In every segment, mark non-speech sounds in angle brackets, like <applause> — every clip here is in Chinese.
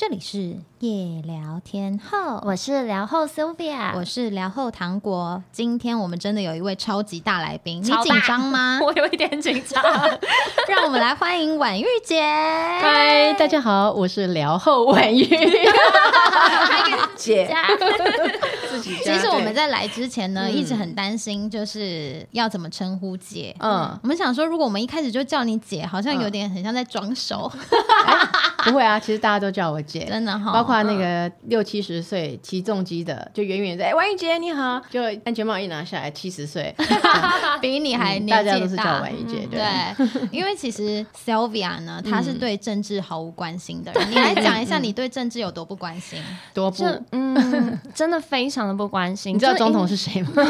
这里是夜聊天后，我是聊后 Sylvia，我是聊后糖果。今天我们真的有一位超级大来宾，你超紧张吗？<laughs> 我有一点紧张。<laughs> 让我们来欢迎婉玉姐。嗨，大家好，我是聊后婉玉 <laughs> 姐。其实我们在来之前呢，嗯一直很担心，就是要怎么称呼姐。嗯，我们想说，如果我们一开始就叫你姐，好像有点很像在装熟，<laughs> 不会啊，其实大家都叫我姐，真的哈。包括那个六七十岁骑重机的，就远远在，哎，婉玉姐你好，就安全帽一拿下来，七十岁，<laughs> 比你还嗯年纪大家都是叫大。婉玉姐，对。因为其实 Sylvia 呢，她是对政治毫无关心的人。你来讲一下，你对政治有多不关心？<laughs> 多不，嗯，真的非常的不关心。你知道总统是谁吗？<laughs>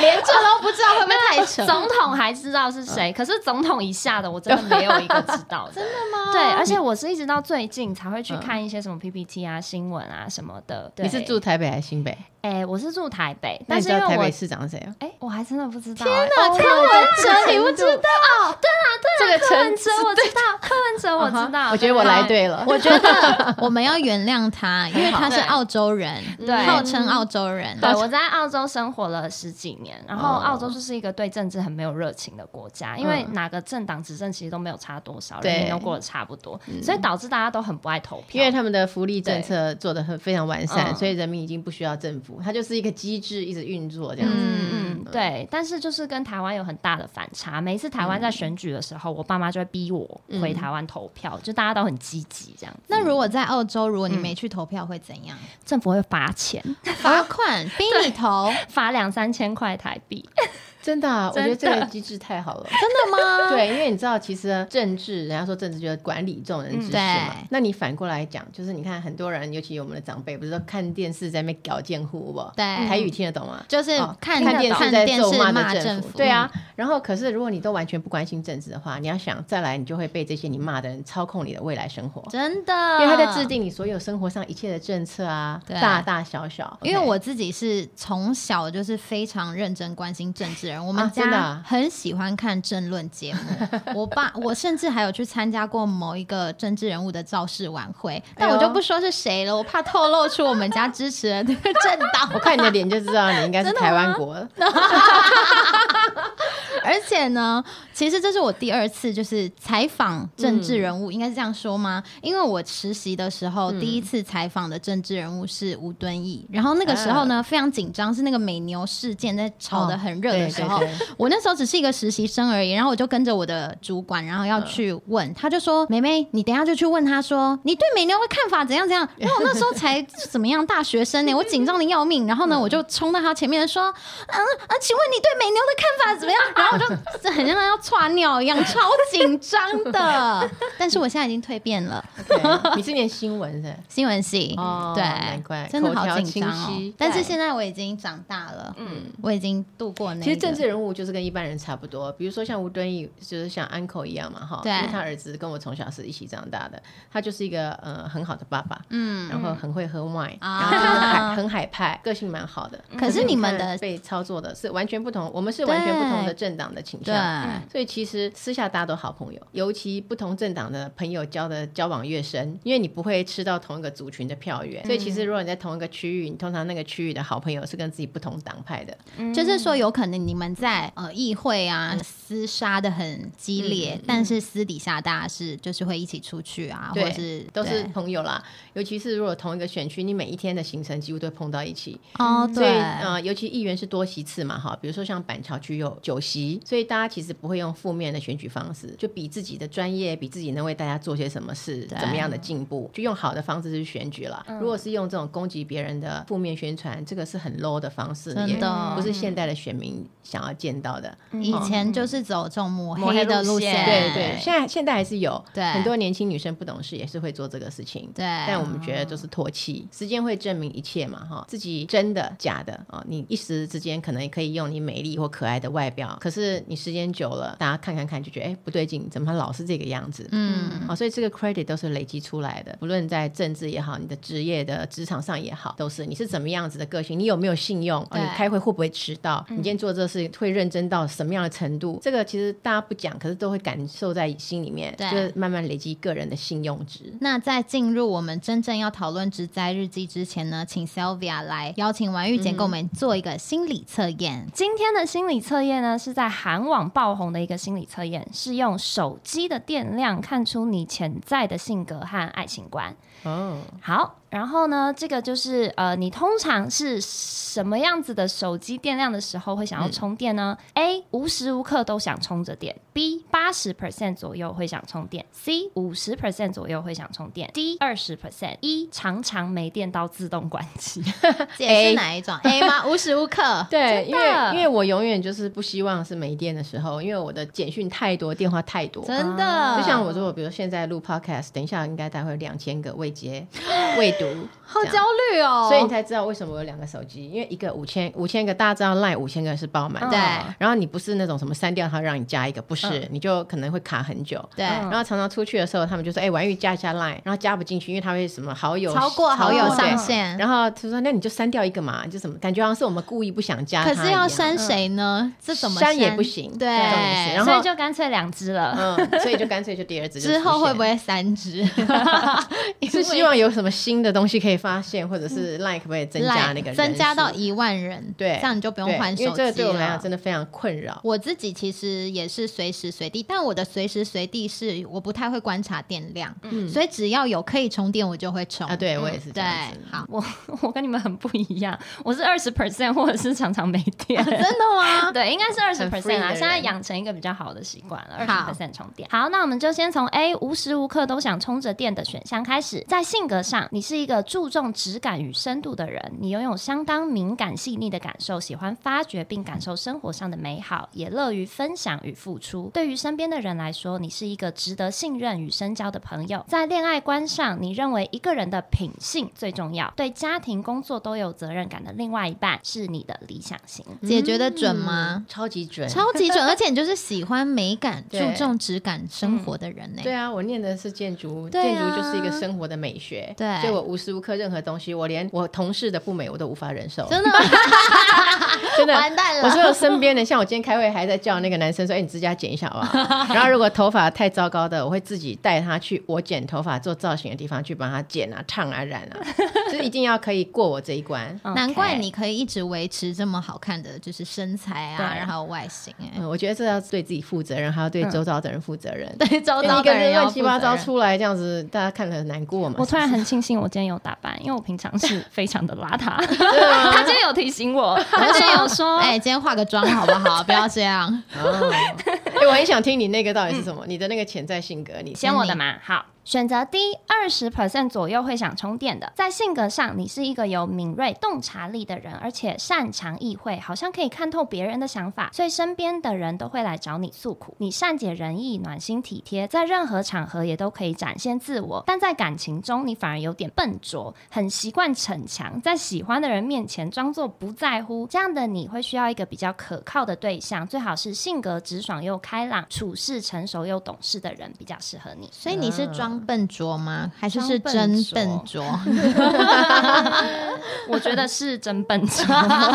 连这都不知道，会不会太扯？总统还知道是谁，可是总统以下的我真的没有一个知道的。<laughs> 真的吗？对，而且我是一直到最近才会去看一些什么 PPT 啊、新闻啊什么的。对你是住？台北还是新北？哎，我是住台北，那但是因为我你知道台北市长是谁啊？哎，我还真的不知道。天哪，柯文哲，你不知道？这个柯文哲我知道，柯文哲我知道。我觉得我来对了。我觉得我们要原谅他，因为他是澳洲人，对号称澳洲人。对，我在澳洲生活了十几年，然后哦澳洲就是一个对政治很没有热情的国家，因为哪个政党执政其实都没有差多少，对人民都过得差不多，所以导致大家都很不爱投票。因为他们的福利政策做的很非常完善，嗯所以人民已经不需要政府，它就是一个机制一直运作这样子。嗯嗯，对，但是就是跟台湾有很大的反差。每一次台湾在选举的时候，我爸妈就会逼我回台湾投票，就大家都很积极这样。那如果在澳洲，如果你没去投票，会怎样？政府会罚钱，罚款逼你投？罚两三千块台币。真的啊、我觉得这个机制太好了。<laughs> 真的吗？<laughs> 对，因为你知道，其实政治，人家说政治就是管理众人之事对嘛。那你反过来讲，就是你看很多人，尤其我们的长辈，不是说看电视在那边搞贱户不？对台语听得懂吗？就是哦看看电视在咒骂政府。对啊，然后可是如果你都完全不关心政治的话，你要想再来，你就会被这些你骂的人操控你的未来生活。真的，因为他在制。定你所有生活上一切的政策啊，对大大小小。因为我自己是从小就是非常认真关心政治的人，我们啊真的家啊很喜欢看政论节目。<laughs> 我爸，我甚至还有去参加过某一个政治人物的造势晚会，但我就不说是谁了，我怕透露出我们家支持的那个政党。<laughs> 我看你的脸就知道你应该是 <laughs> 台湾国了。而且呢，其实这是我第二次就是采访政治人物，应该是这样说吗？因为我实习的时候，第一次采访的政治人物是吴敦义，然后那个时候呢、非常紧张，是那个美牛事件在炒得很热的时候，哦对对对我那时候只是一个实习生而已，然后我就跟着我的主管，然后要去问，他就说：“妹妹，你等下就去问他说，你对美牛的看法怎样怎样。”然后我那时候才怎么样大学生呢，我紧张的要命，然后呢，我就冲到他前面说：“嗯啊，请问你对美牛的看法怎么样？”然后我就很像要窜尿一样，<laughs> 超紧张的。<laughs> 但是我现在已经蜕变了你是念新闻是新闻系，哦对，难怪真的好紧张哦。但是现在我已经长大了，嗯，我已经度过那个。其实政治人物就是跟一般人差不多，比如说像吴敦义，就是像安口一样嘛，哈，对因为他儿子跟我从小是一起长大的，他就是一个呃很好的爸爸，嗯，然后很会喝 wine，、啊然后很海派，个性蛮好的。可是你们的被操作的是完全不同，我们是完全不同的政党的倾向，对。所以其实私下大家都好朋友，尤其不同政党的朋友交的交往越深，因为你不会吃到同一个族群的票源，所以其实如果你在同一个区域，你通常那个区域的好朋友是跟自己不同党派的，嗯。就是说，有可能你们在呃议会啊厮杀的很激烈，但是私底下大家是就是会一起出去啊，或是都是朋友啦。尤其是如果同一个选区，你每一天的行程几乎都会碰到一起，哦，对，呃，尤其议员是多席次嘛，哈，比如说像板桥区有九席，所以大家其实不会用负面的选举方式，就比自己的专业，比自己能为大家做些什么事，怎么样的进步，就用好的方式去选举啦。如果是用这种攻击别人的负面宣传，这个是很 low 的方式，也真的不是现代的选民想要见到的。以前就是走这种抹抹黑黑的路路线线，对对，现在现在还是有对很多年轻女生不懂事，也是会做这个事情。对但我们觉得就是唾弃，时间会证明一切嘛。哈，自己真的假的哦，你一时之间可能也可以用你美丽或可爱的外表，可是你时间久了，大家看看看就觉得哎不对劲，怎么他老是这个样子？嗯，好、所以这个 credit 都是累积出来的，不论在政治也好，你的职业的职场上也好，都是你是怎么样子的个性，你有没有信用，哦、你开会会不会迟到，你今天做这事会认真到什么样的程度，这个其实大家不讲，可是都会感受在心里面，对。就是慢慢累积个人的信用值。那在进入我们真正要讨论职灾日记之前呢，请 Sylvia 来邀请王玉姐给我们做一个心理测验。今天的心理测验呢，是在韩网爆红的一个心理测验，是用手机的电量看出你潜在的性格和爱情观。哦，好，然后呢，这个就是呃，你通常是什么样子的手机电量的时候会想要充电呢、a 无时无刻都想充着电。；B 八十 percent 左右会想充电。；C 五十 percent 左右会想充电。；D 二十 percent。一常常没电到自动关机。<laughs> 这是哪一种？A 吗？<laughs> 无时无刻。对，因为因为我永远就是不希望是没电的时候，因为我的简讯太多，电话太多。真的，啊就像我说，比如现在录 podcast，等一下应该待会两千个未接、未读，<gasps> 好焦虑哦。所以你才知道为什么我有两个手机，因为一个五千五千个，大家知道 line 五千个是爆满的，对然后你不是那种什么删掉它让你加一个，不是，嗯你就可能会卡很久。对，嗯然后常常出去的时候，他们就说：“哎、婉玉加一下 line。”然后加不进去，因为他会什么好友超过好友上限。然后他说：“那你就删掉一个嘛，就什么感觉好像是我们故意不想加他一样。”可是要删谁呢？这怎么删也不行对所以就干脆两只了。嗯，所以就干脆就第二只之后会不会三只？<laughs> <laughs> 是希望有什么新的东西可以发现，或者是 like 可不可以增加那个人数增加到一万人？对这样你就不用对换手机因为这个对我们来讲了真的非常困扰。我自己其实也是随时随地，但我的随时随地是我不太会观察电量，嗯所以只要有可以充电，我就会充。啊，对我也是这对样子。，好，我 <laughs> 我跟你们很不一样，我是二十 percent 或者是常常没电。真的吗？<laughs> 对，应该是二十 percent 啊。现在养成一个比较好的习惯了，二十 percent 充电。好，那我们就先从 A 无时无刻都想充着电的选项开始。在性格上，你是一个注重质感与深度的人，你拥有相当敏感细腻的感受，喜欢发掘并感受生活上的美好，也乐于分享与付出。对于身边的人来说，你是一个值得信任与深交的朋友。在恋爱观上，你认为一个人的品性最重要，对家庭、工作都有责任感的另外一半是你的理想型。姐觉得准吗？嗯超级准，超级准，<laughs> 而且你就是喜欢美感、注重质感生活的人呢、对啊，我念的是建筑，建筑就是一个生活的美学，对所以我无时无刻任何东西，我连我同事的不美我都无法忍受，真的吗？<laughs> 真的。完蛋了！我所有身边的，像我今天开会还在叫那个男生说：“哎、你指甲剪一下好不好？” <laughs> 然后如果头发太糟糕的，我会自己带他去我剪头发做造型的地方去帮他剪啊、烫啊、染啊，<laughs> 就是一定要可以过我这一关。难怪你可以一直维持这么好看的，就是身材啊，然后外形我觉得这要对自己负责任，还要对周遭的人负责任。对，周因为遭一个人的人乱七八糟出来这样子，大家看了很难过嘛。我突然很庆幸我今天有打扮，因为我平常是 <laughs> 非常的邋遢。<laughs> 他今天有提醒我，他今天有说，哎、今天化个妆好不好？不要这样。<laughs> 哦，哎、我很想听你那个到底是什么，你的那个潜在性格，你先我的嘛，好。选择 D，二十 percent 左右会想充电的。在性格上，你是一个有敏锐洞察力的人，而且擅长意会，好像可以看透别人的想法，所以身边的人都会来找你诉苦。你善解人意，暖心体贴，在任何场合也都可以展现自我。但在感情中，你反而有点笨拙，很习惯逞强，在喜欢的人面前装作不在乎。这样的你会需要一个比较可靠的对象，最好是性格直爽又开朗、处事成熟又懂事的人，比较适合你。所以你是装笨拙吗？还是是真笨笨拙？<laughs> 我觉得是真笨拙。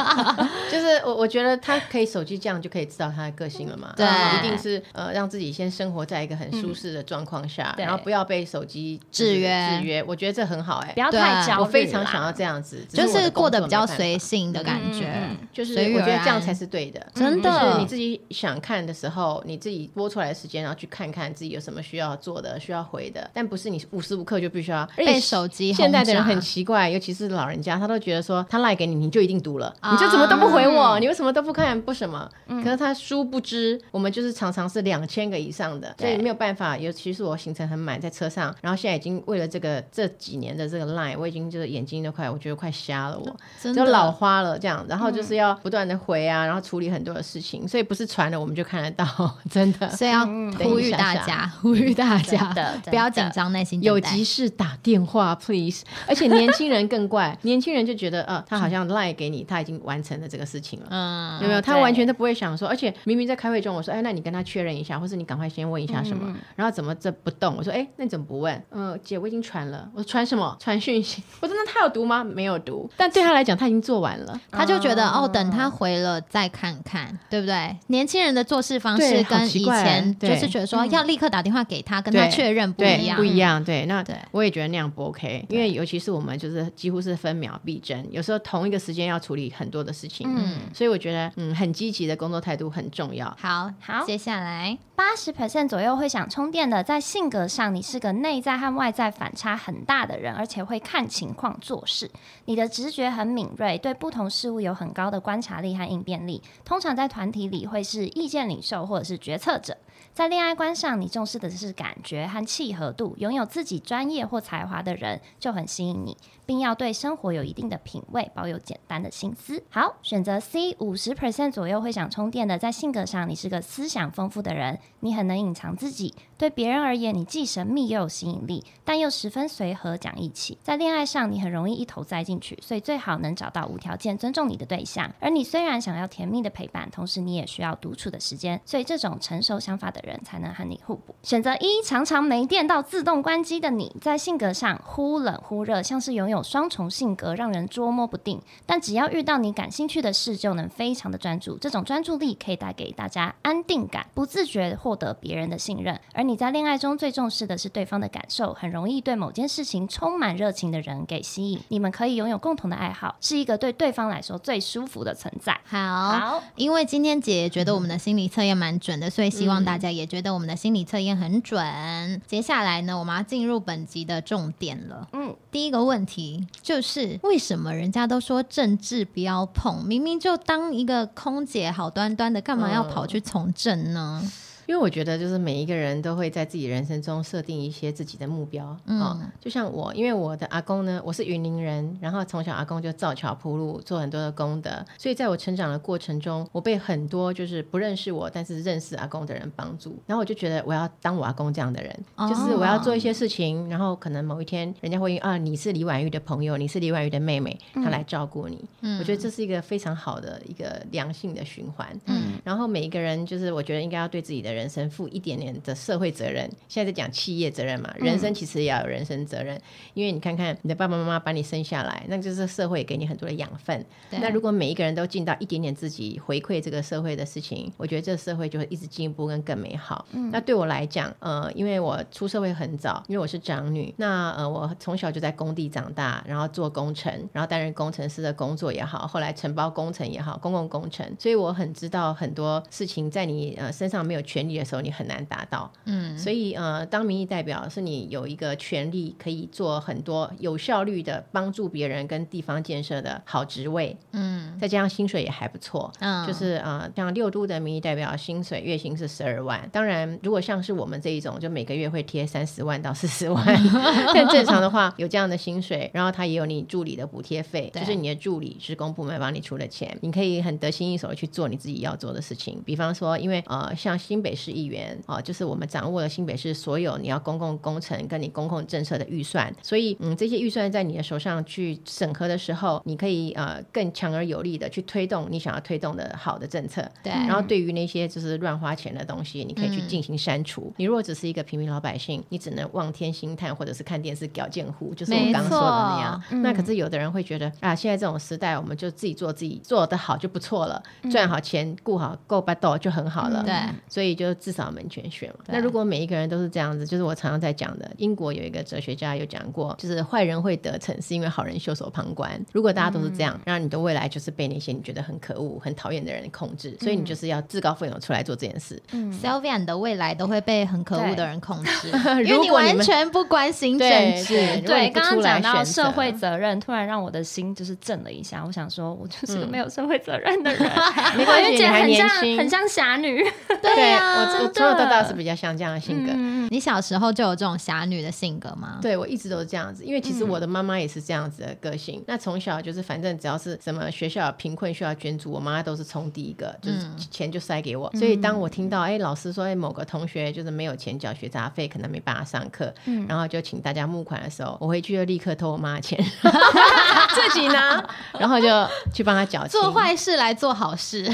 <laughs> 就是我我觉得他可以手机这样就可以知道他的个性了嘛，对。一定是呃让自己先生活在一个很舒适的状况下，然后不要被手机制约制约，我觉得这很好哎、不要太焦虑啦。我非常想要这样子，就是过得比较随性的感觉。就是我觉得这样才是对的。真的。就是你自己想看的时候，你自己播出来的时间，然后去看看自己有什么需要做的、需要回的，但不是你无时无刻就必须要被手机现在的人很奇怪，尤其是老人家，他都觉得说他赖给你，你就一定读了，啊你就怎么都不回我，你为什么都不看不什么？可是他殊不知，我们就是常常是两千个以上的，所以没有办法。尤其是我行程很满，在车上，然后现在已经为了这个这几年的这个 line，我已经就是眼睛都快，我觉得快瞎了我。就老花了这样，然后就是要不断的回啊，然后处理很多的事情，所以不是传了我们就看得到，<laughs> 真的。所以要嗯呼吁大家，呼吁大家不要紧张，耐心有急事打电话，please。而且年轻人更怪，<laughs> 年轻人就觉得，呃，他好像赖给你，他已经完成了这个事情了。嗯有没有？他完全都不会想说，而且明明在开会中，我说，哎，那你跟他确认一下，或是你赶快先问一下什么，然后怎么这不动？我说，哎，那你怎么不问？嗯、姐，我已经传了。我说传什么？传讯息。我说那他有读吗？没有读。但对他来讲，他已经做完了。他就觉得哦，等他回了再看看，对不对？年轻人的做事方式跟以前就是觉得说要立刻打电话给他，跟他确认不对一样不。一样。对，那对我也觉得那样不 OK，因为尤其是我们就是几乎是分秒必争，有时候同一个时间要处理很多的事情。嗯所以我觉得，嗯，很积极的工作态度很重要。好好接下来八十 percent 左右会想充电的，在性格上你是个内在和外在反差很大的人，而且会看情况做事。你的直觉很敏锐，对不同事物有很高的观察力和应变力。通常在团体里会是意见领袖或者是决策者。在恋爱观上，你重视的是感觉和契合度，拥有自己专业或才华的人就很吸引你，并要对生活有一定的品味，保有简单的心思。好，选择 C，五十 percent 左右会想充电的，在性格上你是个思想丰富的人，你很能隐藏自己，对别人而言你既神秘又有吸引力，但又十分随和讲义气。在恋爱上，你很容易一头栽进去，所以最好能找到无条件尊重你的对象。而你虽然想要甜蜜的陪伴，同时你也需要独处的时间，所以这种成熟想法的人才能和你互补。选择一，常常没电到自动关机的你，在性格上忽冷忽热，像是拥有双重性格，让人捉摸不定。但只要遇到你感兴趣的事，就能非常的专注。这种专注力可以带给大家安定感，不自觉获得别人的信任。而你在恋爱中最重视的是对方的感受，很容易对某件事情充满热情的人给吸引。你们可以拥有共同的爱好，是一个对对方来说最舒服的存在。好。因为今天姐也觉得我们的心理测验蛮准的，所以希望大家也觉得我们的心理测验很准。接下来呢，我们要进入本集的重点了。嗯，第一个问题就是为什么人家都说政治不要碰，明明就当一个空姐好端端的，干嘛要跑去从政呢？因为我觉得，就是每一个人都会在自己人生中设定一些自己的目标，嗯哦，就像我，因为我的阿公呢，我是云林人，然后从小阿公就造桥铺路，做很多的功德，所以在我成长的过程中，我被很多就是不认识我，但是认识阿公的人帮助，然后我就觉得我要当我阿公这样的人，哦就是我要做一些事情，然后可能某一天人家会啊，你是李婉玉的朋友，你是李婉玉的妹妹，她来照顾你，嗯。我觉得这是一个非常好的一个良性的循环，嗯。然后每一个人就是我觉得应该要对自己的人生负一点点的社会责任。现在在讲企业责任嘛，人生其实也要有人生责任，因为你看看你的爸爸妈妈把你生下来，那就是社会给你很多的养分。对那如果每一个人都尽到一点点自己回馈这个社会的事情，我觉得这个社会就会一直进步跟更美好。那对我来讲，呃，因为我出社会很早，因为我是长女，那呃，我从小就在工地长大，然后做工程，然后担任工程师的工作也好，后来承包工程也好，公共工程，所以我很知道很多事情在你呃身上没有权利的时候，你很难达到。嗯，所以呃，当民意代表是你有一个权利，可以做很多有效率的帮助别人跟地方建设的好职位，嗯再加上薪水也还不错。嗯，就是呃，像六都的民意代表薪水月薪是十二万，当然如果像是我们这一种，就每个月会贴三十万到四十万，<laughs> 但正常的话有这样的薪水，然后他也有你助理的补贴费，就是你的助理职工部门帮你出的钱，你可以很得心应手的去做你自己要做的事情。比方说，因为呃，像新北市议员哦、就是我们掌握了新北市所有你要公共工程跟你公共政策的预算，所以嗯，这些预算在你的手上去审核的时候，你可以呃更强而有力的去推动你想要推动的好的政策。对，然后对于那些就是乱花钱的东西，你可以去嗯进行删除。你如果只是一个平民老百姓，你只能望天兴叹，或者是看电视屌贱呼，就是我没刚刚说的那样。错那可是有的人会觉得啊，现在这种时代，我们就自己做自己做得好就不错了，赚好钱，顾好够巴豆就很好了。对，所以就至少门全选嘛。那如果每一个人都是这样子，就是我常常在讲的，英国有一个哲学家有讲过，就是坏人会得逞，是因为好人袖手旁观。如果大家都是这样，然后你的未来就是被那些你觉得很可恶、很讨厌的人控制，所以你就是要自告奋勇出来做这件事。嗯 Sylvia 你的未来都会被很可恶的人控制，<laughs> 因为你完全不关心政治。对刚刚讲到社会责任，突然让我的心就是震了一下。我想说，我就是个嗯没有社会责任的人，没关系，你还且很像年轻，很像侠女。对呀，啊，我我从小到大是比较像这样的性格。嗯你小时候就有这种侠女的性格吗？对，我一直都是这样子，因为其实我的妈妈也是这样子的个性。那从小就是，反正只要是什么学校贫困需要捐助，我妈都是冲第一个，就是钱就塞给我。所以当我听到哎、老师说哎、某个同学就是没有钱缴学杂费，可能没办法上课，然后就请大家募款的时候，我回去就立刻偷我妈的钱 <laughs> 自己拿，然后就去帮她缴钱。做坏事来做好事，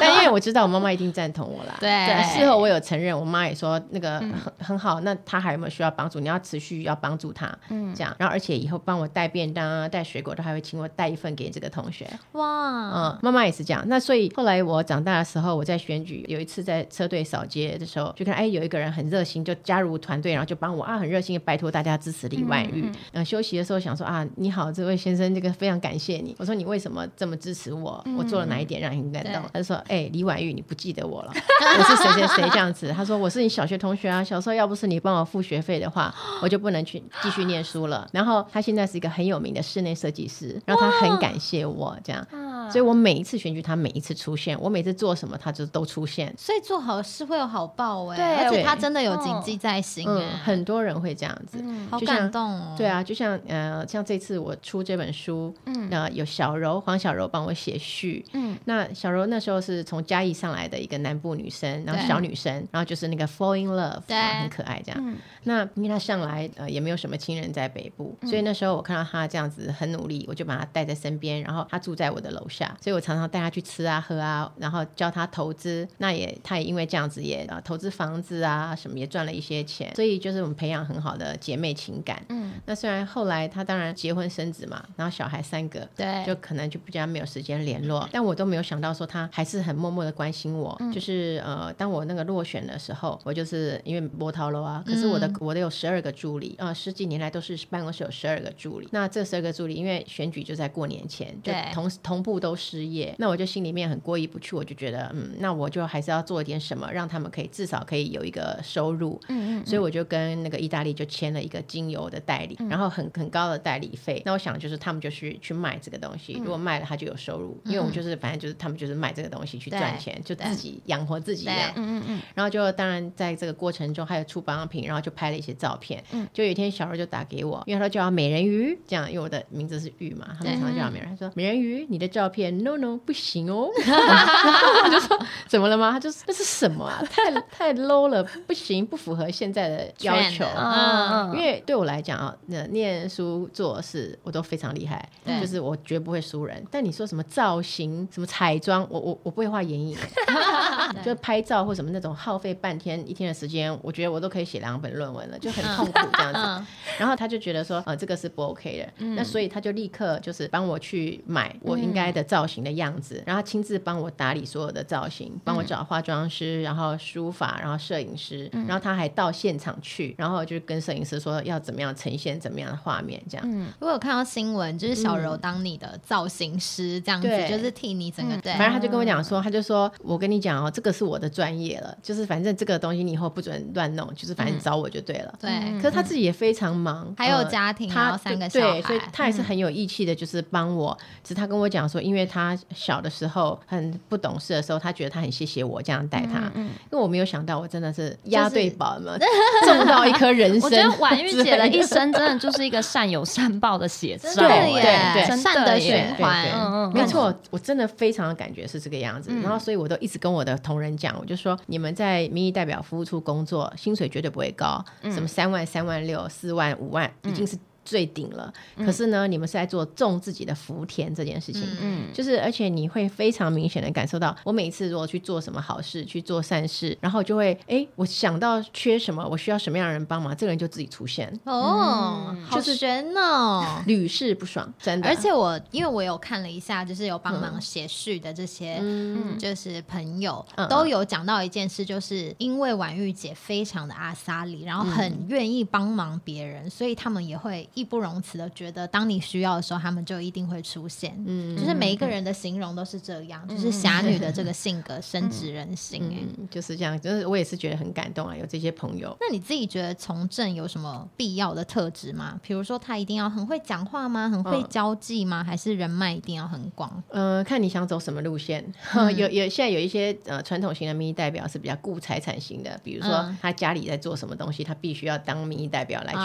但因为我知道我妈妈一定赞同我啦。对事后我有承认，我妈也说那个很、很好。那他还有没有需要帮助？你要持续要帮助他，嗯，这样。然后而且以后帮我带便当啊、带水果，都还会请我带一份给这个同学。哇，嗯，妈妈也是这样。那所以后来我长大的时候，我在选举有一次在车队扫街的时候，就看哎有一个人很热心，就加入团队，然后就帮我啊很热心的拜托大家支持李婉玉。嗯休息的时候想说啊你好，这位先生，这个非常感谢你。我说你为什么这么支持我？我做了哪一点让你感动？他就说哎李婉玉你不记得我了，<laughs> 我是谁谁谁这样子。他说我是你小学同学啊，小时候要不是你帮我付学费的话，我就不能去继续念书了。然后他现在是一个很有名的室内设计师，然后他很感谢我这样。啊所以我每一次选举，他每一次出现，我每次做什么，他就都出现。所以做好事会有好报哎、对而且他真的有谨记在心哎、嗯，很多人会这样子。好感动哦。对啊，就像呃，像这次我出这本书，嗯，呃，有小柔黄小柔帮我写序，嗯。嗯，那小柔那时候是从嘉义上来的一个南部女生，然后小女生，然后就是那个 fall in love，对。很可爱这样。那因为她上来呃也没有什么亲人在北部，所以那时候我看到她这样子很努力，我就把她带在身边，然后她住在我的楼下，所以我常常带他去吃啊喝啊，然后教他投资。那也他也因为这样子也啊投资房子啊什么也赚了一些钱，所以就是我们培养很好的姐妹情感。嗯那虽然后来他当然结婚生子嘛，然后小孩三个，对就可能就比较没有时间联络，但我都没有想到说他还是很默默的关心我。就是呃，当我那个落选的时候，我就是因为波涛楼啊，可是我的、我的有十二个助理，呃，十几年来都是办公室有十二个助理。那这十二个助理，因为选举就在过年前，就对同同步都失业，那我就心里面很过意不去，我就觉得嗯，那我就还是要做一点什么，让他们可以至少可以有一个收入。嗯所以我就跟那个意大利就签了一个精油的代理，然后很很高的代理费。那我想就是他们就去去卖这个东西，如果卖了他就有收入，因为我们就是反正就是他们就是卖这个东西去赚钱，就自己养活自己这样。嗯嗯然后就当然在这个过程中还有出保养品，然后就拍了一些照片。嗯就有一天小柔就打给我，因为他叫美人鱼，这样因为我的名字是玉嘛，他们常常叫美人鱼。他说美人鱼，你的照片 no no 不行哦。然后我就说怎么了吗？他就说这是什么啊？<laughs> 太太 low 了，不行，不符合现在的要求。嗯因为对我来讲啊，那念书做事我都非常厉害，就是我绝不会输人。但你说什么造型、什么彩妆，我我我不会画眼影，<laughs> <laughs> 就拍照或什么那种耗费半天一天的时间，我觉得我都可以写两本论文了，就很痛苦这样子。嗯，然后他就觉得说，呃，这个是不 OK 的，那所以他就立刻就是帮我去买我应该的造型的样子，然后亲自帮我打理所有的造型，帮我找化妆师，然后书法，然后摄影师，然后他还到现场去，然后就跟摄影师说要怎么样呈现怎么样的画面这样。嗯我有看到新闻，就是小柔当你的造型师这样子，对就是替你整个对反正他就跟我讲说，他就说我跟你讲哦，这个是我的专业了，就是反正这个东西你以后不准乱弄，就是反正找我就对了。对，可是他自己也非常忙，还有呃家庭然他后三个小对，所以他也是很有义气的，就是帮我。只是他跟我讲说，因为他小的时候很不懂事的时候，他觉得他很谢谢我这样带他，因为我没有想到我真的是押对宝，有没有中到一颗人 <laughs> 我。觉得婉玉姐的一生真的就是一个善有善报的写照，<laughs> 对耶，对对善的循环，没错，我真的非常的感觉是这个样子。然后，所以我都一直跟我的同仁讲，我就说，你们在民意代表服务处工作，薪水绝对不会高，什么三万、三万六、四万、五万，已经是。最顶了，可是呢，你们是在做种自己的福田这件事情，嗯就是而且你会非常明显的感受到，我每一次如果去做什么好事，去做善事，然后就会，哎，我想到缺什么，我需要什么样的人帮忙，这个人就自己出现，哦，好就是悬哦。屡试不爽，真的。而且我因为我有看了一下，就是有帮忙写序的这些，嗯。就是朋友、嗯都有讲到一件事，就是因为婉玉姐非常的阿萨里，然后很愿意帮忙别人，所以他们也会义不容辞的觉得，当你需要的时候，他们就一定会出现。嗯，就是每一个人的形容都是这样，就是侠女的这个性格深植人心。哎、嗯，就是这样，就是我也是觉得很感动啊，有这些朋友。那你自己觉得从政有什么必要的特质吗？比如说他一定要很会讲话吗？很会交际吗？还是人脉一定要很广？呃，看你想走什么路线。<laughs> 有有现在有一些呃传统型的民意代表是比较顾财产型的，比如说嗯他家里在做什么东西，他必须要当民意代表来去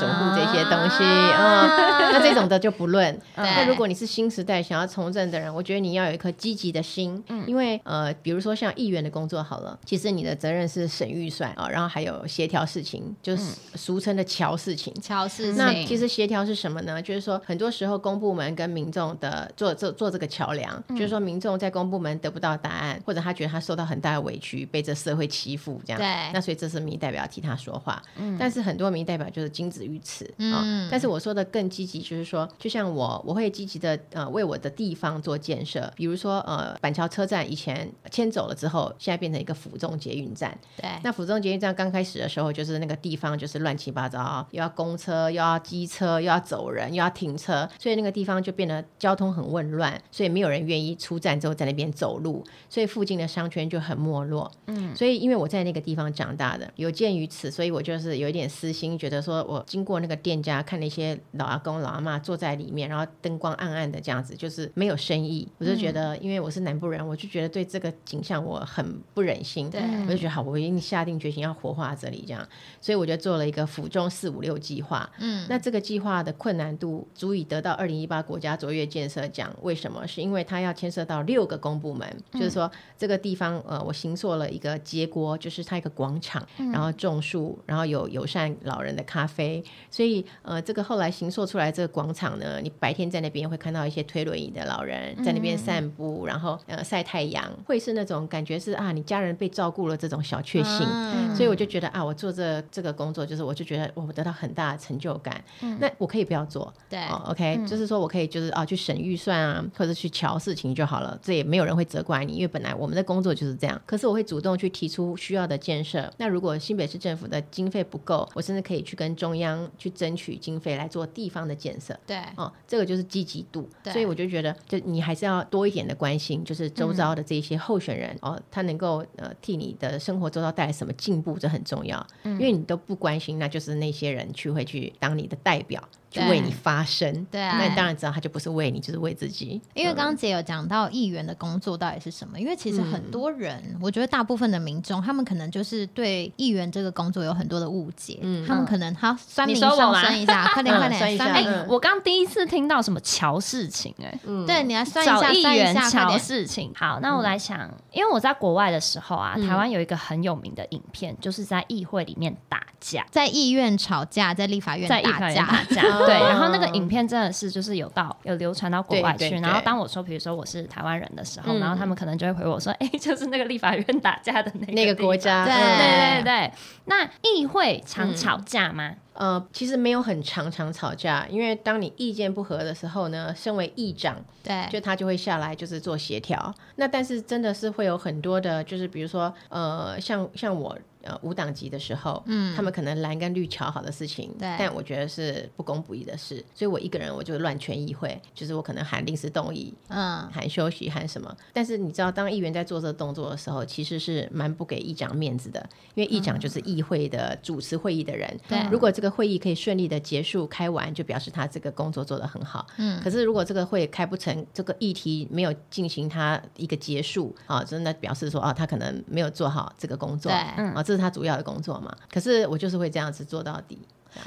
守护这些东西。嗯，那这种的就不论。<laughs> 那如果你是新时代想要从政的人，我觉得你要有一颗积极的心，因为呃，比如说像议员的工作好了，其实你的责任是审预算啊，然后还有协调事情，就是俗称的桥事情。桥事情，那其实协调是什么呢？就是说，很多时候公部门跟民众的做做做这个桥梁，就是说民众在公部门得不到答案，或者他觉得他受到很大的委屈，被这社会欺负，这样。对那所以这是民意代表替他说话。但是很多民意代表就是金止于此啊、嗯但是我说的更积极，就是说，就像我，我会积极的呃为我的地方做建设，比如说呃板桥车站以前迁走了之后，现在变成一个府中捷运站。对，那府中捷运站刚开始的时候，就是那个地方就是乱七八糟，又要公车，又要机车，又要走人，又要停车，所以那个地方就变得交通很混乱，所以没有人愿意出站之后在那边走路，所以附近的商圈就很没落。嗯，所以因为我在那个地方长大的，有鉴于此，所以我就是有一点私心，觉得说我经过那个店家看那些老阿公老阿妈坐在里面，然后灯光暗暗的这样子，就是没有生意，我就觉得，因为我是南部人，我就觉得对这个景象我很不忍心。对。我就觉得好，我已经下定决心要活化这里，这样，所以我就做了一个府中四五六计划。嗯，那这个计划的困难度足以得到二零一八国家卓越建设奖，为什么？是因为它要牵涉到六个公部门，就是说这个地方，呃，我行做了一个结果，就是它一个广场，然后种树，然后有友善老人的咖啡，所以呃，这个后来行塑出来这个广场呢，你白天在那边会看到一些推轮椅的老人在那边散步，然后呃晒太阳，会是那种感觉是啊，你家人被照顾了这种小确幸。嗯所以我就觉得啊，我做这这个工作，就是我就觉得我得到很大的成就感。那我可以不要做，对哦，OK，、就是说我可以就是啊去省预算啊，或者去瞧事情就好了，这也没有人会责怪你，因为本来我们的工作就是这样。可是我会主动去提出需要的建设。那如果新北市政府的经费不够，我甚至可以去跟中央去争取经费来做地方的建设。对，哦，这个就是积极度，所以我就觉得，就你还是要多一点的关心，就是周遭的这些候选人、哦，他能够呃替你的生活周遭带来什么进步，这很重要。嗯。因为你都不关心，那就是那些人去会去当你的代表，去为你发声。对啊。那你当然知道他就不是为你，就是为自己。因为刚刚姐有讲到议员的工作到底是什么，因为其实嗯。很多人，我觉得大部分的民众，他们可能就是对议员这个工作有很多的误解，嗯。他们可能他酸民你上升一下，<laughs> 快点嗯快酸一下点，酸民，嗯。我刚第一次听到什么乔事情、哎、嗯，对，你来酸一下，找议员酸一下，乔，事情。好，那我来想，因为我在国外的时候啊，嗯。台湾有一个很有名的影片，就是在议会里面打架。在议院吵架，在立法院打架 <laughs> 对，然后那个影片真的是就是有到有流传到国外去，然后当我说比如说我是台湾人的时候，嗯。然后他们可能就会回我说，哎、就是那个立法院打架的那个那个国家，对嗯。对对对，那议会常吵架吗？呃，其实没有很常常吵架，因为当你意见不合的时候呢，身为议长，对，就他就会下来就是做协调。那但是真的是会有很多的，就是比如说呃，像像我呃无党籍的时候，嗯，他们可能蓝跟绿瞧好的事情，对但我觉得是不公不义的事，所以我一个人我就乱全议会，就是我可能喊临时动议。嗯，喊休息，喊什么？但是你知道，当议员在做这个动作的时候，其实是蛮不给议长面子的，因为议长就是议会的主持会议的人。对如果这个会议可以顺利的结束开完，就表示他这个工作做得很好。嗯，可是如果这个会开不成，这个议题没有进行他一个结束啊，真的表示说啊，他可能没有做好这个工作。对啊，这是他主要的工作嘛。可是我就是会这样子做到底。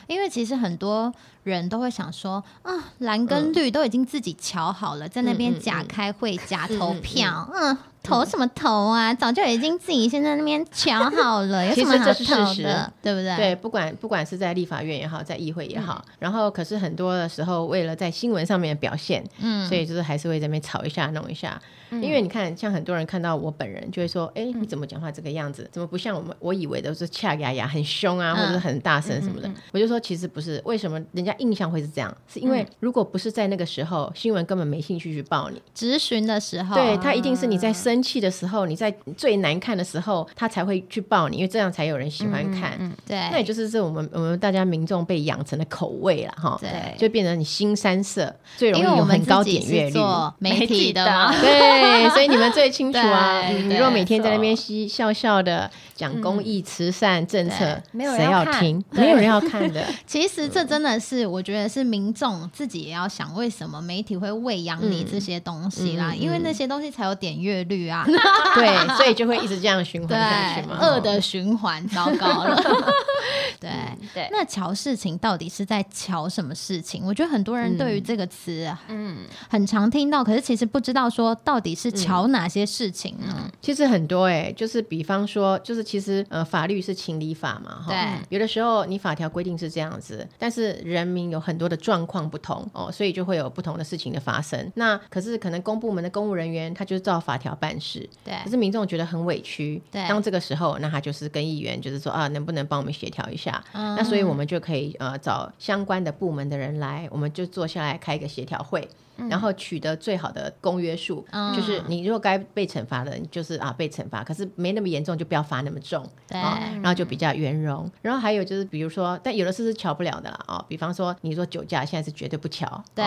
因为其实很多人都会想说啊，蓝跟绿都已经自己瞧好了，在那边假开会、假投票，嗯，投什么投啊？早就已经自己先在那边瞧好了，有什么好这是事实投的？对不对？对，不管不管是在立法院也好，在议会也好，嗯然后可是很多的时候，为了在新闻上面的表现，嗯，所以就是还是会在那边吵一下、弄一下。嗯因为你看，像很多人看到我本人，就会说：“哎、你怎么讲话这个样子？怎么不像我们我以为都是恰牙牙、很凶啊，或者是很大声什么的？”嗯我就说，其实不是。为什么人家印象会是这样？是因为如果不是在那个时候，新闻根本没兴趣去报你。质询的时候，对他一定是你在生生气的时候，你在最难看的时候，他才会去报你，因为这样才有人喜欢看。嗯对，那也就是这我们我们大家民众被养成的口味了哈，对就变成你新三色，最容易有很高点阅率。媒 <laughs> 体的嘛，<laughs> 对，所以你们最清楚啊。对对你如果每天在那边嬉笑笑的讲公益、慈善政策对，没有人要听？没有人要看的。<laughs> 其实这真的是，我觉得是民众自己也要想，为什么媒体会喂养你这些东西啦？因为那些东西才有点阅率啊。<laughs> 对，<laughs> 所以就会一直这样循环下去，嘛。恶的循环，糟糕了。对。对，那瞧事情到底是在瞧什么事情？我觉得很多人对于这个词啊嗯，很常听到，可是其实不知道说到底是瞧哪些事情呢？其实很多哎、就是比方说，就是其实呃，法律是情理法嘛，哈。对有的时候你法条规定是这样子，但是人民有很多的状况不同哦，所以就会有不同的事情的发生。那可是可能公部门的公务人员他就是照法条办事，对可是民众觉得很委屈。对当这个时候，那他就是跟议员就是说啊，能不能帮我们协调一下？嗯那所以我们就可以呃找相关的部门的人来，我们就坐下来开一个协调会。然后取得最好的公约数，嗯就是你如果该被惩罚的，你就是啊被惩罚，可是没那么严重，就不要罚那么重，对啊，然后就比较圆融。然后还有就是，比如说，但有的事是瞧不了的啦，哦，比方说你说酒驾，现在是绝对不瞧，对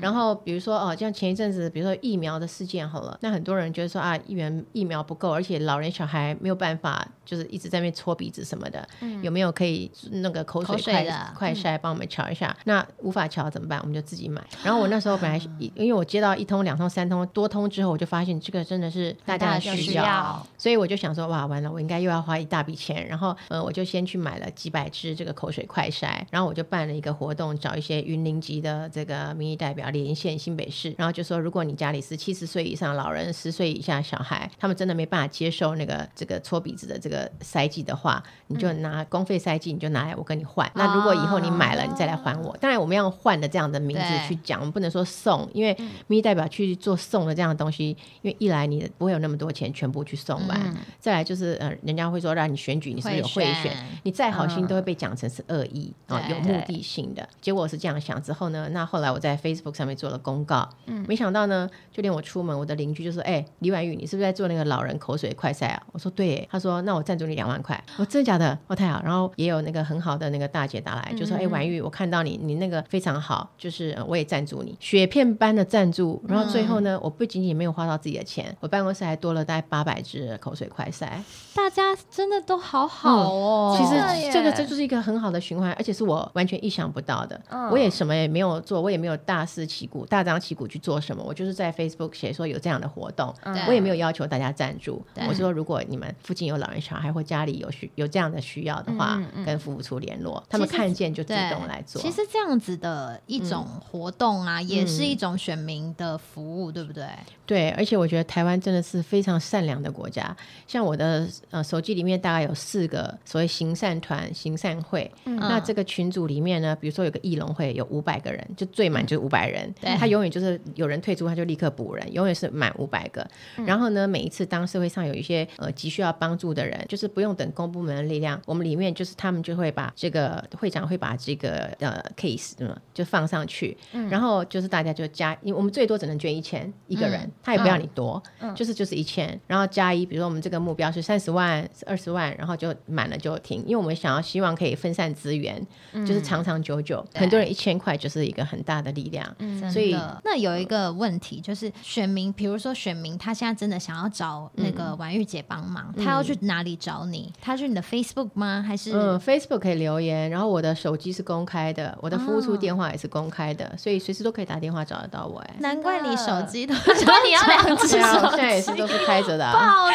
然后比如说哦，像前一阵子，比如说疫苗的事件好了，那很多人觉得说啊，疫苗疫苗不够，而且老人小孩没有办法，就是一直在那边搓鼻子什么的，有没有可以那个口水快口水快筛帮我们瞧一下？那无法瞧怎么办？我们就自己买。然后我那时候本来是 <laughs> 因为我接到一通、两通、三通、多通之后，我就发现这个真的是大家的需需要。所以我就想说，哇，完了，我应该又要花一大笔钱。然后，呃，我就先去买了几百支这个口水快筛，然后我就办了一个活动，找一些云林籍的这个民意代表连线新北市，然后就说，如果你家里是七十岁以上老人、十岁以下小孩，他们真的没办法接受那个这个搓鼻子的这个塞剂的话，你就拿公费塞剂，你就拿来我跟你换。那如果以后你买了，你再来还我。当然，我们要换的这样的名字去讲，我们不能说送，因为民意代表去做送的这样的东西，因为一来你不会有那么多钱全部去送完，嗯再来就是呃，人家会说让你选举，你是有贿选？你再好心嗯都会被讲成是恶意啊、对有目的性的。结果我是这样想之后呢，那后来我在 Facebook 上面做了公告，没想到呢，就连我出门，我的邻居就说：“哎、李婉玉，你是不是在做那个老人口水快筛啊？”我说：“对。”他说：“那我赞助你两万块。”我真的假的？哦，太好。然后也有那个很好的那个大姐打来，就说：“哎、婉玉，我看到你，你那个非常好，就是、呃我也赞助你，雪片般的赞助。然后最后呢，我不仅仅没有花到自己的钱，我办公室还多了大概八百支口水快塞。大家真的都好好哦。其实这个这就是一个很好的循环，而且是我完全意想不到的。嗯我也什么也没有做，我也没有大肆旗鼓、大张旗鼓去做什么。我就是在 Facebook 写说有这样的活动，对我也没有要求大家赞助。对我说如果你们附近有老人小孩或家里有需有这样的需要的话，嗯嗯嗯跟服务处联络，他们看见就自动来做。其实这样子的一种活动啊，也是嗯一种选民的服务，对不对？对，而且我觉得台湾真的是非常善良的国家。像我的呃手机里面大概有四个所谓行善团、行善会，那这个群组里面呢，比如说有个义龙会，有五百个人，就最满就是五百人，对他永远就是有人退出，他就立刻补人，永远是满五百个。然后呢，每一次当社会上有一些呃急需要帮助的人，就是不用等公部门的力量，我们里面就是他们就会把这个会长会把这个呃 case 嗯就放上去，然后就是大家就加，因为我们最多只能捐一千一个人，他也不要你多，就是就是一千，然后加一，比如说我们这个目标是三十万、二十万，然后就满了就停，因为我们想要希望可以分散资源，就是长长久久，很多人一千块就是一个很大的力量，嗯所以那有一个问题就是，选民，比如说选民，他现在真的想要找那个婉玉姐帮忙，他要去哪里找你？他去你的 Facebook 吗？还是、嗯，Facebook 可以留言，然后我的手机是公开的，我的服务处哦电话也是公开的，所以随时都可以打电话找得到我。哎，难怪你手机都 <laughs> 你要两只手现在也是 <laughs> 都是开着的、啊。爆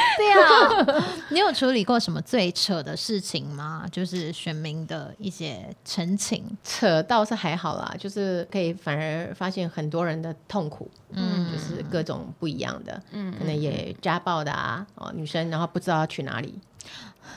掉。<laughs> 你有处理过什么最扯的事情吗？就是选民的一些陈情。扯倒是还好啦，就是可以反而发现很多人的痛苦，嗯，就是各种不一样的，嗯，可能也家暴的啊，哦，女生然后不知道要去哪里，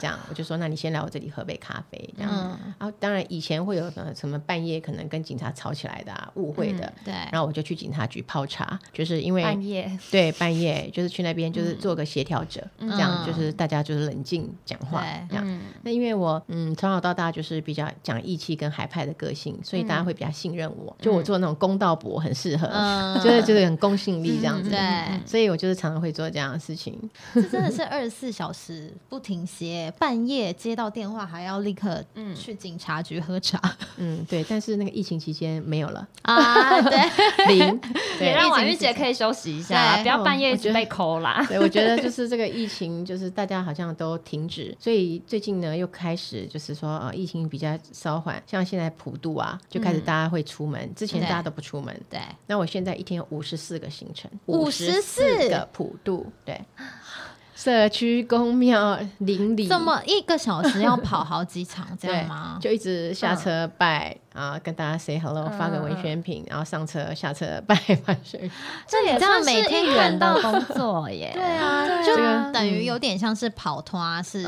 这样我就说，那你先来我这里喝杯咖啡，这样。嗯，然后当然以前会有呃什么半夜可能跟警察吵起来的啊，误会的，对，然后我就去警察局泡茶，就是因为半夜。对半夜就是去那边就是做个协调者，嗯。这样就是大家就是冷静讲话对这样。嗯。那因为我嗯从小到大就是比较讲义气跟海派的个性，所以大家会比较信任我，就我做那种公道博很适合，嗯。<laughs> 就是就是很公信力这样子。对，所以我就是常常会做这样的事情。<laughs> 这真的是二十四小时不停歇，半夜接到电话还要立刻去警察局喝茶。嗯，对。但是那个疫情期间没有了，啊，对，<laughs> 零。也对，<laughs> 让婉玉姐可以休息一下，不要半夜被抠啦。对，我觉得就是这个疫情，就是大家好像都停止，所以最近呢又开始就是说呃疫情比较稍缓，像现在普渡啊，就开始大家会出门，之前大家都不出门。对，那我现在一天有五十四个行程，五十四个普渡，对，社区公庙邻里，这么一个小时要跑好几场，这对样吗？就一直下车拜啊、跟大家 say hello，发个文宣品，然后上车下车拜拜水。<laughs> 这也这样算是每天一员看到的工作耶。<laughs> 对啊，就等于有点像是跑团啊，是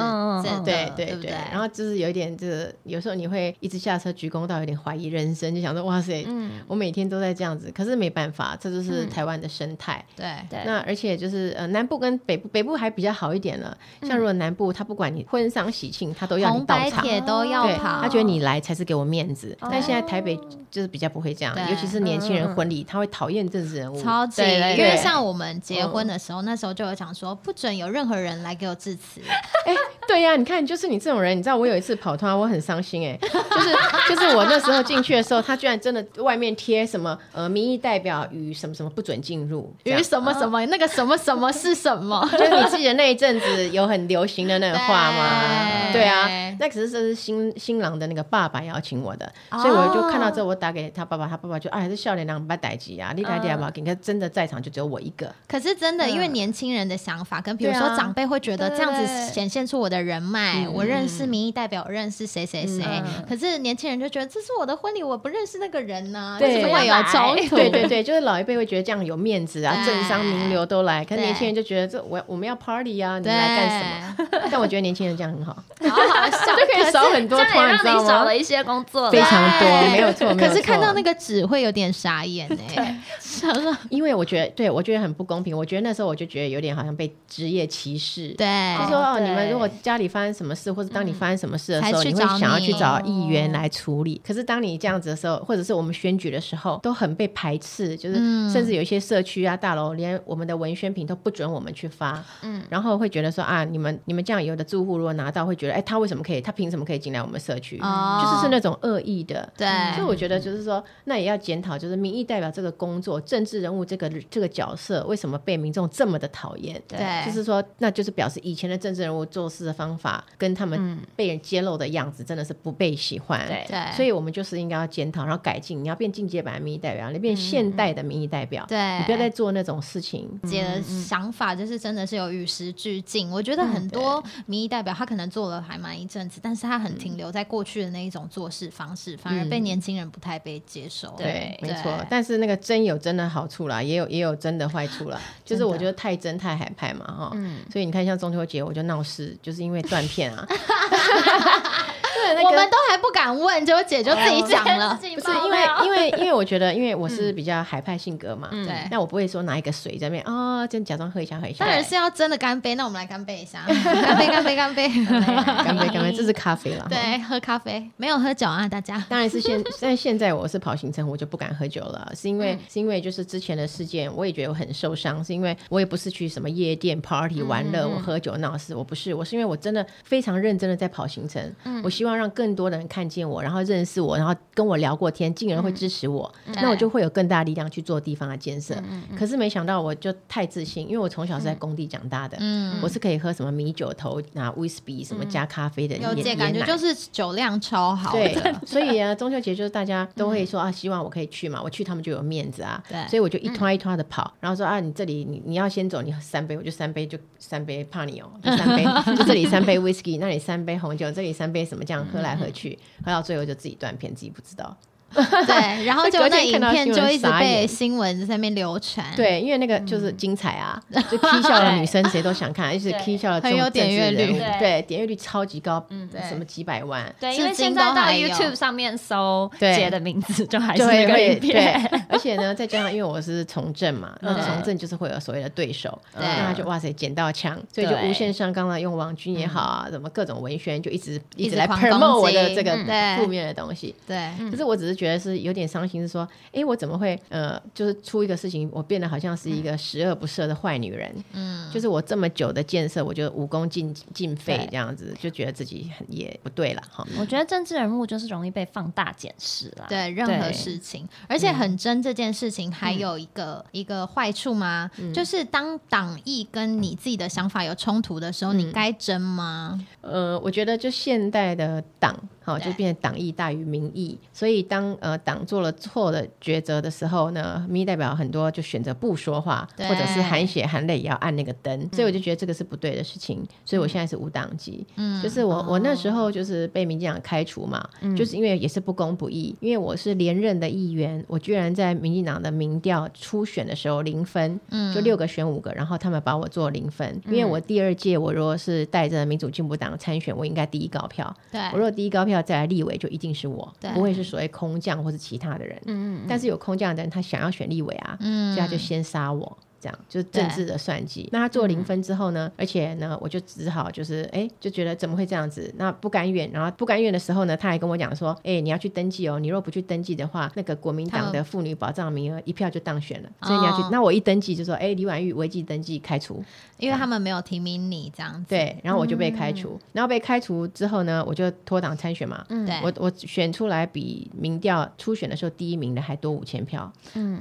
对对对对？然后就是有一点，就是有时候你会一直下车鞠躬到有点怀疑人生，就想说哇塞，嗯，我每天都在这样子，可是没办法，这就是台湾的生态。对对，那而且就是呃，南部跟北部，北部还比较好一点了。像如果南部，他不管你婚丧喜庆，他都要你红到场。白帖都要对，跑，他觉得你来才是给我面子，哦但现在台北就是比较不会这样，尤其是年轻人婚礼，他会讨厌政治人物，超级，因为像我们结婚的时候，那时候就有讲说，不准有任何人来给我致辞。<laughs> 哎对呀、你看，就是你这种人，你知道我有一次跑团，我很伤心哎、<laughs> 就是就是我那时候进去的时候，他居然真的外面贴什么呃民意代表与什么什么不准进入，与什么什么，那个什么什么是什么？<laughs> 就是你记得那一阵子有很流行的那个话吗？对。对啊，那可是这是新新郎的那个爸爸邀请我的，哦所以我就看到之后，我打给他爸爸，他爸爸就啊，还是笑脸郎不待机啊，你来点吧，你看真的在场就只有我一个，可是真的，嗯因为年轻人的想法跟比如说长辈会觉得对。这样子显现出我的人脉，嗯我认识民意代表，我认识谁谁谁。嗯。可是年轻人就觉得这是我的婚礼，我不认识那个人呢，对。为什么会有冲突？对对对，就是老一辈会觉得这样有面子啊，政商名流都来，可是年轻人就觉得这我我们要 party 啊，你来干什么？<laughs> 但我觉得年轻人这样很好，好好笑，<laughs> 就可以少很多让你少了？一些工作了，非常多对没有错可是看到那个纸会有点傻眼 <laughs> 哎，因为我觉得，对我觉得很不公平。我觉得那时候我就觉得有点好像被职业歧视。对就说哦，你们如果家里发生什么事，或者当你发生什么事的时候，你会想要去找议员来处理。可是当你这样子的时候，或者是我们选举的时候，都很被排斥，就是嗯甚至有一些社区啊、大楼，连我们的文宣品都不准我们去发。嗯，然后会觉得说啊，你们你们这样，有的住户如果拿到，会觉得哎，他为什么可以？他凭什么可以进来我们社区？哦就是是那种恶意的。对，所以我觉得就是说，那也要检讨，就是民意代表这个工作，政治人物这个这个角色，为什么被民众这么的讨厌？对就是说，那就是表示以前的政治人物做事的方法，跟他们被人揭露的样子，真的是不被喜欢。对对，所以我们就是应该要检讨，然后改进。你要变进阶版的民意代表，你变现代的民意代表。对你不要再做那种事情。姐的想法就是真的是有与时俱进。我觉得很多民意代表他可能做了还蛮一阵子，但是他很停留在过去的那一种做事方式，反而被年轻人不太被接受。对，没对错。但是那个真有真的好处啦，也有也有真的坏处啦。<laughs> 就是我觉得太真太海派嘛，哈。嗯所以你看，像中秋节我就闹事，就是因为断片啊。<laughs> 对，那个我们都还不敢问，结果姐就自己讲了。不 <laughs> 不是因为因为因为我觉得，因为我是比较海派性格嘛，对那我不会说拿一个水在那边啊，就假装喝一下喝一下。当然是要真的干杯，那我们来干杯一下，干杯干杯干杯，干杯干杯，这是咖啡了。哈。对，喝咖啡，没有喝酒啊，大家。当然是现，但现在我是跑行程，我就不敢喝酒了，是因为、是因为就是之前的事件，我也觉得我很受伤，是因为我也不是去什么夜店 party 玩乐，我喝酒闹事，我不是，我是因为我真的非常认真的在跑行程，我希望让更多的人看见我，然后认识我，然后跟我聊过天，进而会支持我，那我就会有更大力量去做地方的建设。可是没想到我就太自信，因为我从小是在工地长大的，嗯，我是可以喝什么米酒头、拿威士忌什么加咖啡的感觉就是酒量超好对，，<laughs> 所以啊，中秋节就是大家都会说啊，希望我可以去嘛，我去他们就有面子啊。对所以我就一拖一拖的跑，然后说啊，你这里你你要先走，你喝三杯，我就三杯就三杯怕你哦，<laughs> 就三杯，就这里三杯 whisky，那里三杯红酒，这里三杯什么这样喝来喝去，喝到最后就自己断片，自己不知道。<laughs> 对，然后就隔那影片就一直被新闻在那边流传。对，因为那个就是精彩啊，<laughs> 就 K 笑的女生谁都想看，而且 K 笑的很有点阅率。对对，点阅率超级高，嗯什么几百万。对，因为现在到 YouTube 上面搜对。姐的名字，就还会会那个影片。对，而且呢，再加上因为我是从政嘛，那对。从政就是会有所谓的对手，对。那他就哇塞捡到枪，所以就无限上纲了，用王军也好啊，什么各种文宣，就一直一直来狂 promote 我的这个负面的东西。对，可是我只是觉得是有点伤心，是说，哎，我怎么会呃，就是出一个事情，我变得好像是一个十恶不赦的坏女人，嗯，就是我这么久的建设，我就武功尽尽废对。这样子，就觉得自己很也不对了哈。我觉得政治人物就是容易被放大检视啦。对任何事情，而且很真这件事情还有一个、一个坏处吗？就是当党意跟你自己的想法有冲突的时候，你该争吗？呃，我觉得就现代的党，好、对。就变成党意大于民意，所以当呃党做了错的抉择的时候呢，民意代表很多就选择不说话，或者是含血含泪也要按那个灯，所以我就觉得这个是不对的事情，所以我现在是无党籍，嗯。就是我我那时候就是被民进党开除嘛，就是因为也是不公不义，因为我是连任的议员，我居然在民进党的民调初选的时候零分，嗯。就六个选五个，然后他们把我做零分，因为我第二届我如果是带着民主进步党参选，我应该第一高票，对。我如果第一高票再来立委，就一定是我对，不会是所谓空降或是其他的人。嗯，嗯但是有空降的人，他想要选立委啊，嗯所以他就先杀我。这样就是政治的算计。那他做零分之后呢，而且呢，我就只好就是哎，就觉得怎么会这样子？那不甘愿，然后不甘愿的时候呢，他还跟我讲说，哎，你要去登记哦，你若不去登记的话，那个国民党的妇女保障名额一票就当选了，所以你要去哦。那我一登记就说，哎，李婉玉违纪登记开除，因为他们没有提名你这样子。对，然后我就被开除。然后被开除之后呢，我就脱党参选嘛。嗯对我我选出来比民调初选的时候第一名的还多五千票。嗯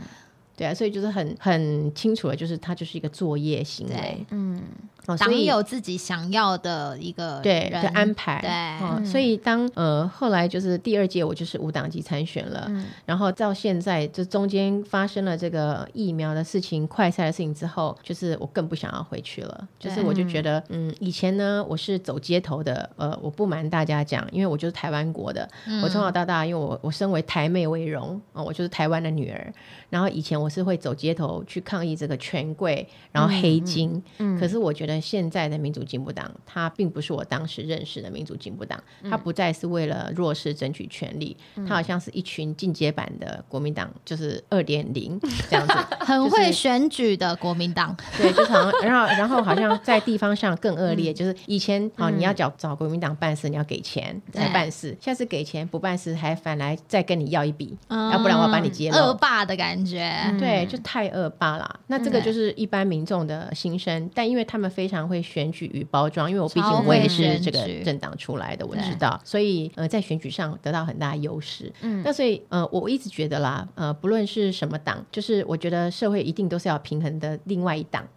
对啊，所以就是很很清楚的，就是它就是一个作业行为。嗯哦，所党以有自己想要的一个对的安排，对。哦，所以当呃后来就是第二届我就是无党籍参选了，嗯。然后到现在就中间发生了这个疫苗的事情、快赛的事情之后，就是我更不想要回去了，就是我就觉得嗯，以前呢我是走街头的，呃，我不瞒大家讲，因为我就是台湾国的，嗯。我从小到大，因为我我身为台妹为荣啊、我就是台湾的女儿。然后以前我是会走街头去抗议这个权贵，然后黑金。嗯。可是我觉得现在的民主进步党，它并不是我当时认识的民主进步党，它不再是为了弱势争取权利，它好像是一群进阶版的国民党，就是二点零 <laughs> 这样子。很会选举的国民党。<laughs> 对，就是好像，然后然后好像在地方上更恶劣，就是以前好你要找找国民党办事，你要给钱才办事，下次给钱不办事，还反来再跟你要一笔，嗯要不然我要把你揭露。恶霸的感觉。对，就太恶霸了。那这个就是一般民众的心声，但因为他们非常会选举与包装，因为我毕竟我也是这个政党出来的，我知道，所以呃，在选举上得到很大优势。嗯，那所以呃，我一直觉得啦，呃，不论是什么党，就是我觉得社会一定都是要平衡的，另外一党，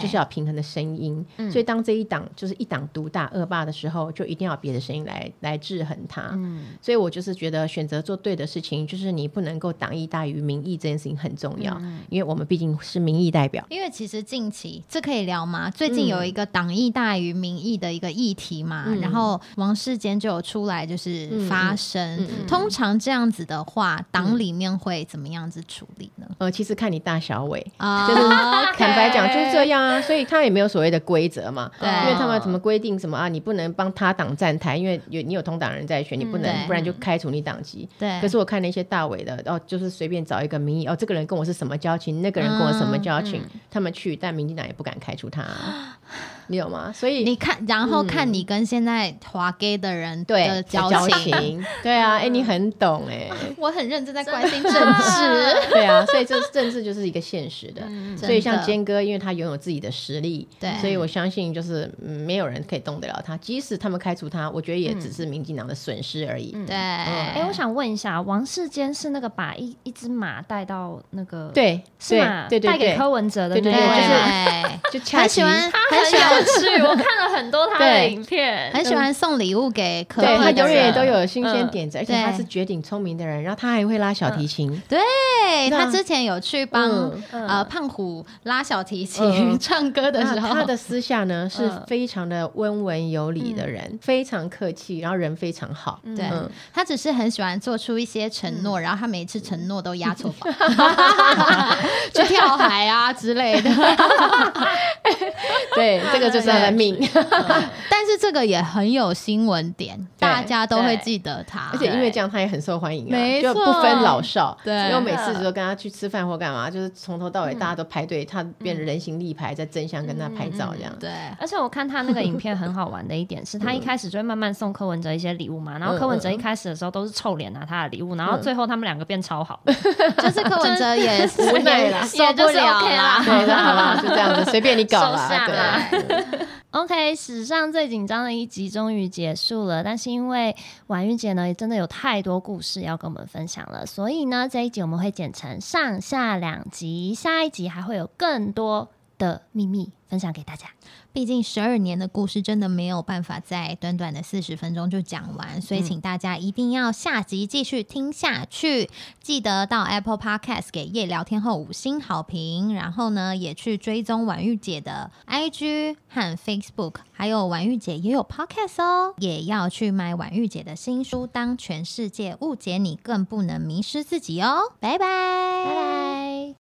就是要平衡的声音。所以当这一党就是一党独大恶霸的时候，就一定要别的声音来来制衡它。嗯所以我就是觉得选择做对的事情，就是你不能够党意大于民意这件事情很重要，因为我们毕竟是民意代表。因为其实近期这可以聊吗？最近有一个党意大于民意的一个议题嘛，嗯然后王世坚就有出来就是发声。通常这样子的话，党里面会怎么样子处理呢？呃，其实看你大小伟，啊就是坦白讲就是这样啊，所以他也没有所谓的规则嘛。对因为他们怎么规定什么啊？你不能帮他党站台，因为有你有同党人在选，你不能，对不然就开除你党籍。对，可是我看那些大伟的，哦，就是随便找一个民意，哦，这个人跟我是什么交情，那个人跟我什么交情，他们去，但民进党也不敢开除他，<gasps> <laughs> 你有吗？所以你看，然后看你跟现在华 gay 的人对的交交情。情，对啊，哎，你很懂哎，<laughs> 我很认真在关心政治，<laughs> 对啊，所以这政治就是一个现实的。所以像坚哥，因为他拥有自己的实力，对所以我相信就是、嗯、没有人可以动得了他。即使他们开除他，我觉得也只是民进党的损失而已。对，哎、哎我想问一下，王世坚是那个把一一只马带到那个对，是吗？对对对对，带给柯文哲的那对对个对就是对，就很喜欢很有趣，<laughs> 我看了很多他的影片，很喜欢送礼物给科对他永远都有新鲜嗯点子，而且他是绝顶聪明的人，然后他还会拉小提琴。对他之前有去帮、呃胖虎拉小提琴、嗯。<laughs> 唱歌的时候，他的私下呢是嗯。非常的温文有礼的人，非常客气，然后人非常好。对、嗯。他只是很喜欢做出一些承诺，然后他每一次承诺都压错 <laughs> 宝，去跳海啊之类的。对，这个就是他的命。但是这个也很有新闻点，大家都会记得他。而且因为这样，他也很受欢迎啊，没错。就不分老少。对。因为我每次都跟他去吃饭或干嘛，就是从头到尾大家都排队，他变成人形立牌，在争相跟他拍照这样。对，而且我看他那个影片很好玩的一点是，他一开始就会慢慢送柯文哲一些礼物嘛，<laughs> 然后柯文哲一开始的时候都是臭脸拿他的礼物，然后最后他们两个变超好，<laughs> 就是柯文哲也是无奈啦。<laughs> 受不了啦。对，那好啦，就这样子，随便你搞啦。来对，<laughs> OK，史上最紧张的一集终于结束了，但是因为婉玉姐呢，也真的有太多故事要跟我们分享了，所以呢，这一集我们会剪成上下两集，下一集还会有更多的秘密。分享给大家。毕竟十二年的故事真的没有办法在短短的四十分钟就讲完，所以请大家一定要下集继续听下去。记得到 Apple Podcast 给夜聊天后五星好评，然后呢也去追踪婉玉姐的 IG 和 Facebook，还有婉玉姐也有 Podcast 哦，也要去买婉玉姐的新书《当全世界误解你，更不能迷失自己》哦。拜拜，拜拜。